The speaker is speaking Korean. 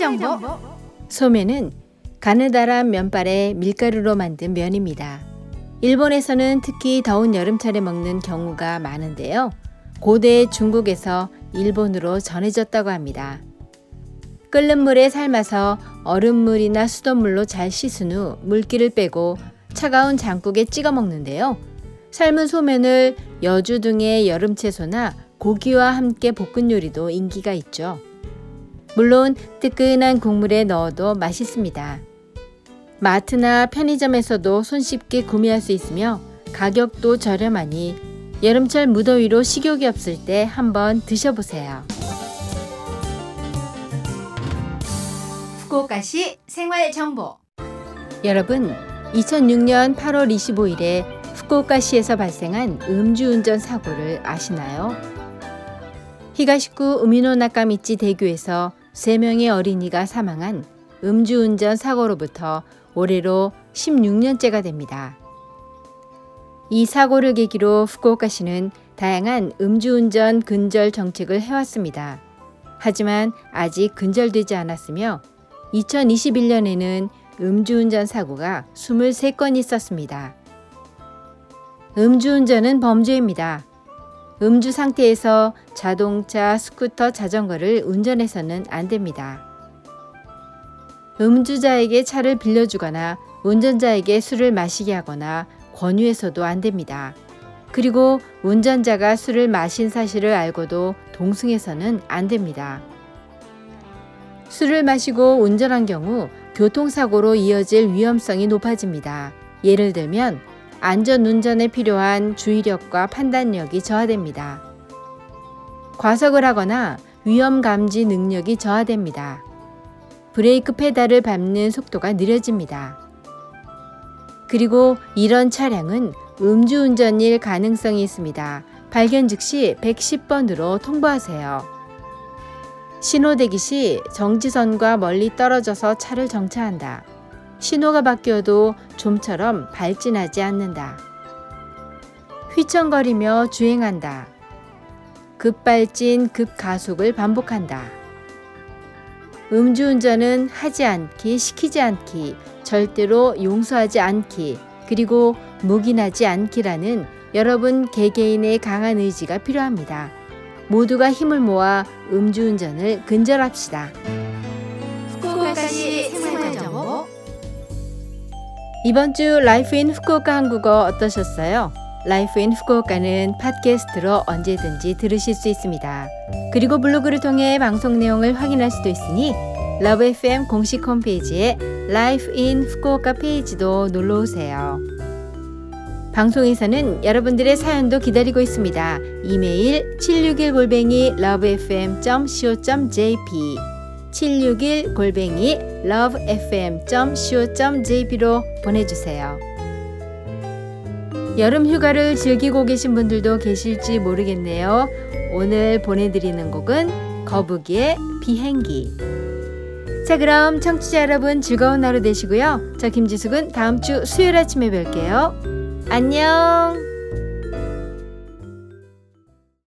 정보 소면은 가느다란 면발의 밀가루로 만든 면입니다. 일본에서는 특히 더운 여름철에 먹는 경우가 많은데요. 고대 중국에서 일본으로 전해졌다고 합니다. 끓는 물에 삶아서 얼음물이나 수돗물로 잘 씻은 후 물기를 빼고 차가운 장국에 찍어 먹는데요. 삶은 소면을 여주 등의 여름 채소나 고기와 함께 볶은 요리도 인기가 있죠. 물론 뜨끈한 국물에 넣어도 맛있습니다. 마트나 편의점에서도 손쉽게 구매할 수 있으며 가격도 저렴하니 여름철 무더위로 식욕이 없을 때 한번 드셔보세요. 후쿠오카시 생활 정보 여러분 2006년 8월 25일에 후쿠오카시에서 발생한 음주운전 사고를 아시나요? 히가시쿠 우미노 나카미치 대교에서 3명의 어린이가 사망한 음주운전 사고로부터 올해로 16년째가 됩니다. 이 사고를 계기로 후쿠오카시는 다양한 음주운전 근절 정책을 해왔습니다. 하지만 아직 근절되지 않았으며 2021년에는 음주운전 사고가 23건 있었습니다. 음주운전은 범죄입니다. 음주 상태에서 자동차, 스쿠터, 자전거를 운전해서는 안 됩니다. 음주자에게 차를 빌려주거나 운전자에게 술을 마시게 하거나 권유해서도 안 됩니다. 그리고 운전자가 술을 마신 사실을 알고도 동승해서는 안 됩니다. 술을 마시고 운전한 경우 교통사고로 이어질 위험성이 높아집니다. 예를 들면 안전 운전에 필요한 주의력과 판단력이 저하됩니다. 과속을 하거나 위험 감지 능력이 저하됩니다. 브레이크 페달을 밟는 속도가 느려집니다. 그리고 이런 차량은 음주운전일 가능성이 있습니다. 발견 즉시 110번으로 통보하세요. 신호대기 시 정지선과 멀리 떨어져서 차를 정차한다. 신호가 바뀌어도 좀처럼 발진하지 않는다. 휘청거리며 주행한다. 급발진, 급가속을 반복한다. 음주운전은 하지 않기, 시키지 않기, 절대로 용서하지 않기, 그리고 묵인하지 않기라는 여러분 개개인의 강한 의지가 필요합니다. 모두가 힘을 모아 음주운전을 근절합시다. 후쿠오카시 생활정보 이번 주 Life in Fukuoka 한국어 어떠셨어요? Life in Fukuoka는 팟캐스트로 언제든지 들으실 수 있습니다. 그리고 블로그를 통해 방송 내용을 확인할 수도 있으니 LOVE FM 공식 홈페이지에 Life in Fukuoka 페이지도 놀러 오세요. 방송에서는 여러분들의 사연도 기다리고 있습니다. 이메일 761골뱅이 lovefm.co.jp 761 골뱅이 lovefm.co.jp로 보내주세요. 여름 휴가를 즐기고 계신 분들도 계실지 모르겠네요. 오늘 보내드리는 곡은 거북이의 비행기. 자, 그럼 청취자 여러분 즐거운 하루 되시고요. 저 김지숙은 다음 주 수요일 아침에 뵐게요. 안녕!